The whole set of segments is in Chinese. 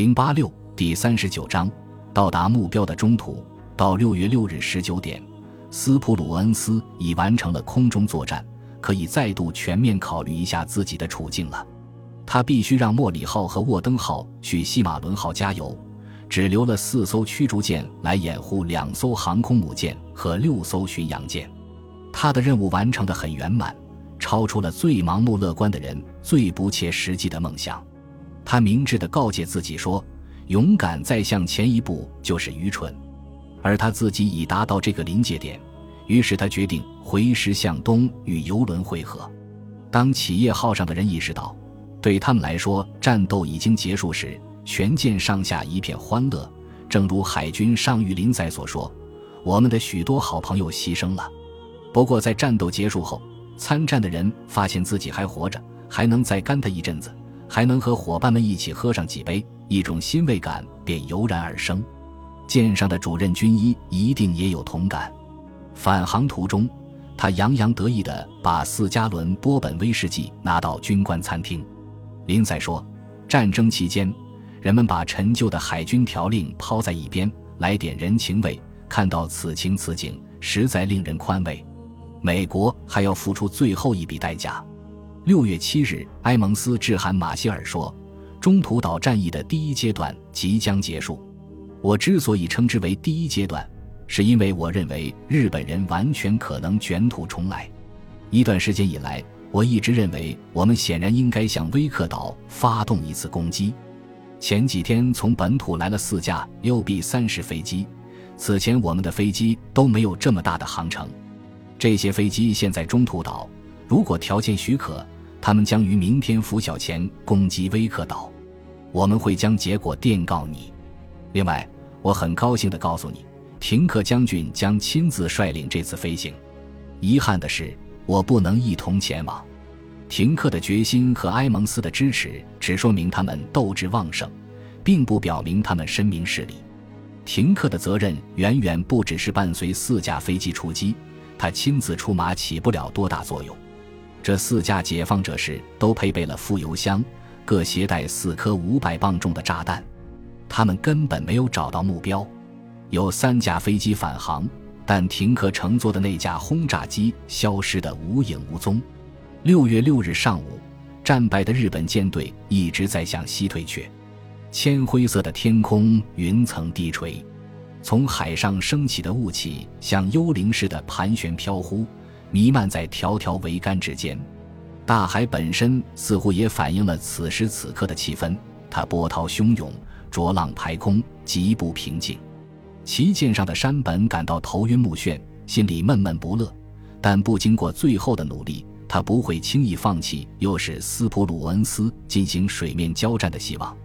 零八六第三十九章，到达目标的中途。到六月六日十九点，斯普鲁恩斯已完成了空中作战，可以再度全面考虑一下自己的处境了。他必须让莫里号和沃登号去西马伦号加油，只留了四艘驱逐舰来掩护两艘航空母舰和六艘巡洋舰。他的任务完成的很圆满，超出了最盲目乐观的人最不切实际的梦想。他明智地告诫自己说：“勇敢再向前一步就是愚蠢。”而他自己已达到这个临界点，于是他决定回师向东与游轮会合。当企业号上的人意识到，对他们来说战斗已经结束时，全舰上下一片欢乐。正如海军上尉林赛所说：“我们的许多好朋友牺牲了。”不过，在战斗结束后，参战的人发现自己还活着，还能再干他一阵子。还能和伙伴们一起喝上几杯，一种欣慰感便油然而生。舰上的主任军医一定也有同感。返航途中，他洋洋得意地把四加仑波本威士忌拿到军官餐厅。林赛说：“战争期间，人们把陈旧的海军条令抛在一边，来点人情味。看到此情此景，实在令人宽慰。美国还要付出最后一笔代价。”六月七日，埃蒙斯致函马歇尔说：“中途岛战役的第一阶段即将结束。我之所以称之为第一阶段，是因为我认为日本人完全可能卷土重来。一段时间以来，我一直认为我们显然应该向威克岛发动一次攻击。前几天从本土来了四架 UB 三十飞机，此前我们的飞机都没有这么大的航程。这些飞机现在中途岛。”如果条件许可，他们将于明天拂晓前攻击威克岛。我们会将结果电告你。另外，我很高兴地告诉你，廷克将军将亲自率领这次飞行。遗憾的是，我不能一同前往。廷克的决心和埃蒙斯的支持只说明他们斗志旺盛，并不表明他们深明事理。廷克的责任远远不只是伴随四架飞机出击，他亲自出马起不了多大作用。这四架解放者式都配备了副油箱，各携带四颗五百磅重的炸弹。他们根本没有找到目标。有三架飞机返航，但停客乘坐的那架轰炸机消失得无影无踪。六月六日上午，战败的日本舰队一直在向西退却。铅灰色的天空，云层低垂，从海上升起的雾气像幽灵似的盘旋飘忽。弥漫在条条桅杆之间，大海本身似乎也反映了此时此刻的气氛。它波涛汹涌，浊浪排空，极不平静。旗舰上的山本感到头晕目眩，心里闷闷不乐。但不经过最后的努力，他不会轻易放弃又是斯普鲁恩斯进行水面交战的希望。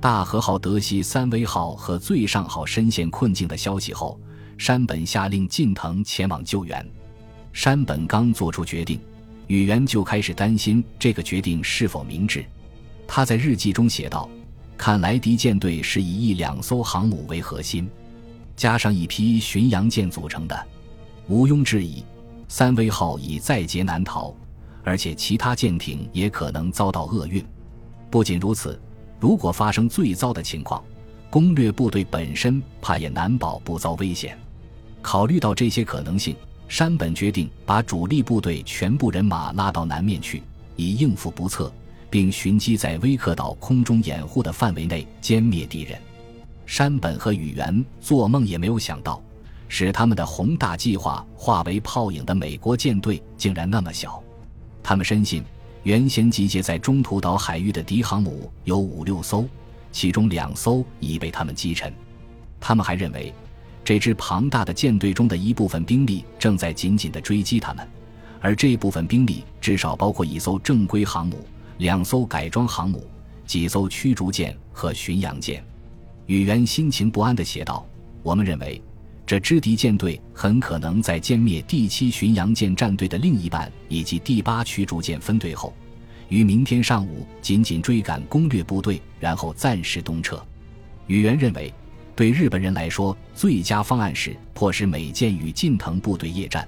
大和号、德西三威号和最上号深陷困境的消息后，山本下令近藤前往救援。山本刚做出决定，宇垣就开始担心这个决定是否明智。他在日记中写道：“看来敌舰队是以一两艘航母为核心，加上一批巡洋舰组成的，毋庸置疑，三威号已在劫难逃，而且其他舰艇也可能遭到厄运。不仅如此，如果发生最糟的情况，攻略部队本身怕也难保不遭危险。考虑到这些可能性。”山本决定把主力部队全部人马拉到南面去，以应付不测，并寻机在威克岛空中掩护的范围内歼灭敌人。山本和宇垣做梦也没有想到，使他们的宏大计划化为泡影的美国舰队竟然那么小。他们深信，原先集结在中途岛海域的敌航母有五六艘，其中两艘已被他们击沉。他们还认为。这支庞大的舰队中的一部分兵力正在紧紧地追击他们，而这部分兵力至少包括一艘正规航母、两艘改装航母、几艘驱逐舰和巡洋舰。宇垣心情不安地写道：“我们认为，这支敌舰队很可能在歼灭第七巡洋舰战队的另一半以及第八驱逐舰分队后，于明天上午紧紧追赶攻略部队，然后暂时东撤。”宇垣认为。对日本人来说，最佳方案是迫使美舰与近藤部队夜战，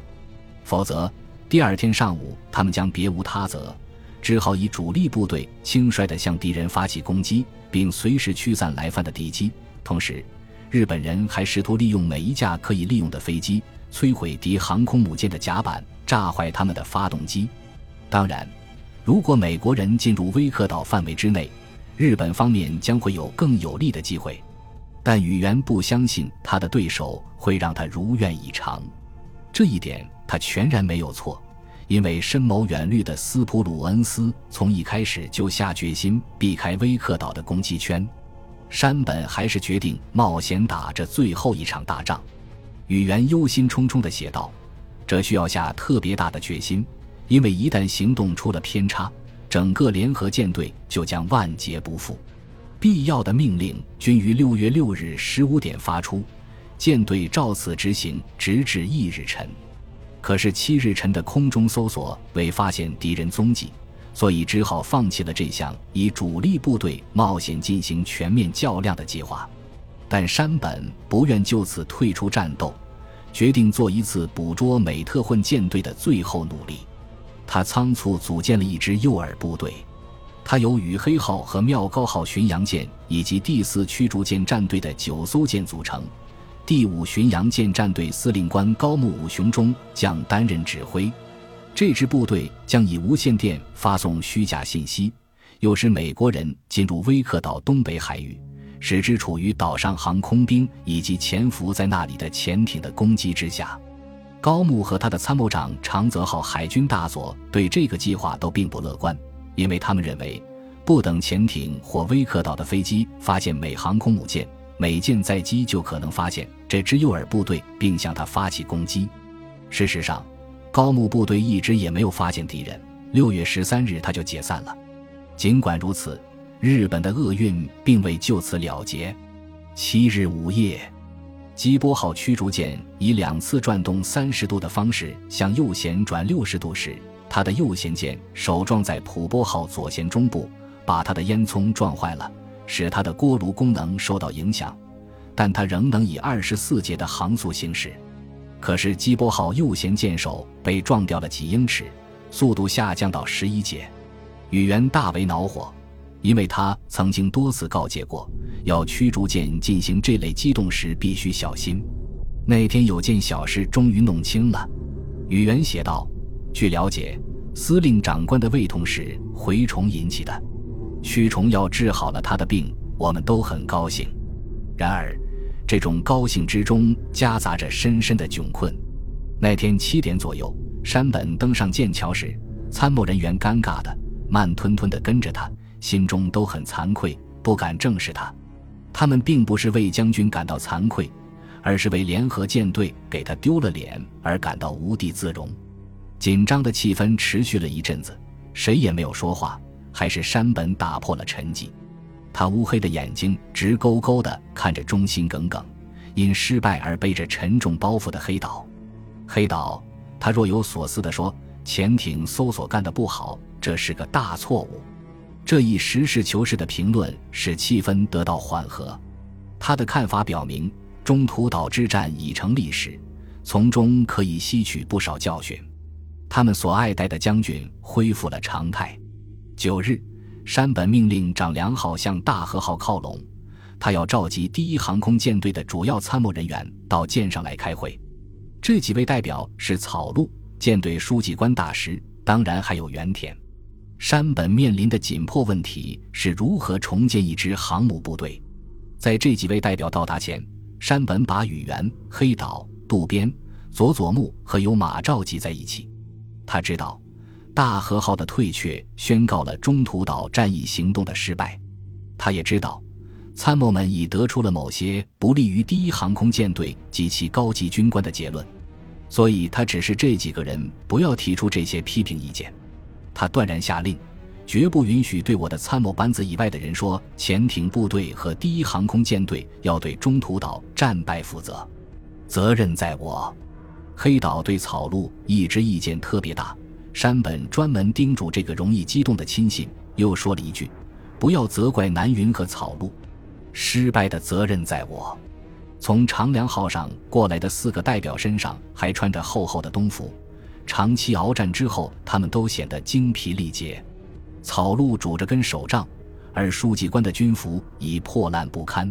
否则第二天上午他们将别无他择，只好以主力部队轻率地向敌人发起攻击，并随时驱散来犯的敌机。同时，日本人还试图利用每一架可以利用的飞机，摧毁敌航空母舰的甲板，炸坏他们的发动机。当然，如果美国人进入威克岛范围之内，日本方面将会有更有利的机会。但宇垣不相信他的对手会让他如愿以偿，这一点他全然没有错。因为深谋远虑的斯普鲁恩斯从一开始就下决心避开威克岛的攻击圈，山本还是决定冒险打这最后一场大仗。宇垣忧心忡忡地写道：“这需要下特别大的决心，因为一旦行动出了偏差，整个联合舰队就将万劫不复。必要的命令均于六月六日十五点发出，舰队照此执行，直至翌日晨。”可是七日晨的空中搜索未发现敌人踪迹，所以只好放弃了这项以主力部队冒险进行全面较量的计划。但山本不愿就此退出战斗，决定做一次捕捉美特混舰队的最后努力。他仓促组建了一支诱饵部队，它由羽黑号和妙高号巡洋舰以及第四驱逐舰战队的九艘舰组成。第五巡洋舰战队司令官高木武雄中将担任指挥，这支部队将以无线电发送虚假信息，诱使美国人进入威克岛东北海域，使之处于岛上航空兵以及潜伏在那里的潜艇的攻击之下。高木和他的参谋长长泽号海军大佐对这个计划都并不乐观，因为他们认为，不等潜艇或威克岛的飞机发现美航空母舰。美舰载机就可能发现这支诱饵部队，并向他发起攻击。事实上，高木部队一直也没有发现敌人。六月十三日，他就解散了。尽管如此，日本的厄运并未就此了结。七日午夜，基波号驱逐舰以两次转动三十度的方式向右舷转六十度时，他的右舷舰首撞在普波号左舷中部，把他的烟囱撞坏了。使他的锅炉功能受到影响，但他仍能以二十四节的航速行驶。可是基波号右舷舰首被撞掉了几英尺，速度下降到十一节。宇垣大为恼火，因为他曾经多次告诫过，要驱逐舰进行这类机动时必须小心。那天有件小事终于弄清了。宇垣写道：“据了解，司令长官的胃痛是蛔虫引起的。”驱虫药治好了他的病，我们都很高兴。然而，这种高兴之中夹杂着深深的窘困。那天七点左右，山本登上剑桥时，参谋人员尴尬的、慢吞吞地跟着他，心中都很惭愧，不敢正视他。他们并不是为将军感到惭愧，而是为联合舰队给他丢了脸而感到无地自容。紧张的气氛持续了一阵子，谁也没有说话。还是山本打破了沉寂，他乌黑的眼睛直勾勾地看着忠心耿耿、因失败而背着沉重包袱的黑岛。黑岛，他若有所思地说：“潜艇搜索干得不好，这是个大错误。”这一实事求是的评论使气氛得到缓和。他的看法表明，中途岛之战已成历史，从中可以吸取不少教训。他们所爱戴的将军恢复了常态。九日，山本命令长良号向大和号靠拢，他要召集第一航空舰队的主要参谋人员到舰上来开会。这几位代表是草鹿舰队书记官大石，当然还有原田。山本面临的紧迫问题是如何重建一支航母部队。在这几位代表到达前，山本把宇垣、黑岛、渡边、佐佐木和有马召集在一起。他知道。大和号的退却宣告了中途岛战役行动的失败。他也知道，参谋们已得出了某些不利于第一航空舰队及其高级军官的结论，所以他指示这几个人不要提出这些批评意见。他断然下令，绝不允许对我的参谋班子以外的人说潜艇部队和第一航空舰队要对中途岛战败负责，责任在我。黑岛对草鹿一直意见特别大。山本专门叮嘱这个容易激动的亲信，又说了一句：“不要责怪南云和草鹿，失败的责任在我。”从长良号上过来的四个代表身上还穿着厚厚的冬服，长期鏖战之后，他们都显得精疲力竭。草鹿拄着根手杖，而书记官的军服已破烂不堪。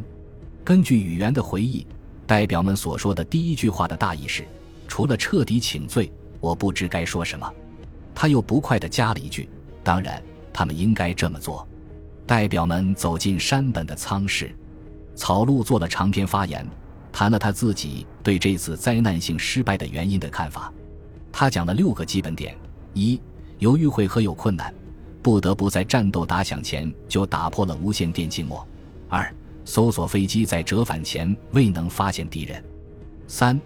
根据语言的回忆，代表们所说的第一句话的大意是：“除了彻底请罪，我不知该说什么。”他又不快地加了一句：“当然，他们应该这么做。”代表们走进山本的舱室，草鹿做了长篇发言，谈了他自己对这次灾难性失败的原因的看法。他讲了六个基本点：一、由于会合有困难，不得不在战斗打响前就打破了无线电静默；二、搜索飞机在折返前未能发现敌人；三、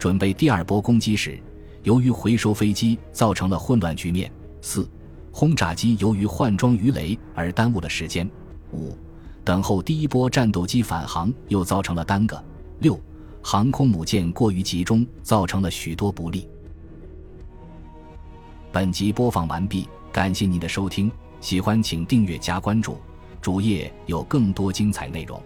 准备第二波攻击时，由于回收飞机造成了混乱局面；四。轰炸机由于换装鱼雷而耽误了时间。五，等候第一波战斗机返航又造成了耽搁。六，航空母舰过于集中，造成了许多不利。本集播放完毕，感谢您的收听，喜欢请订阅加关注，主页有更多精彩内容。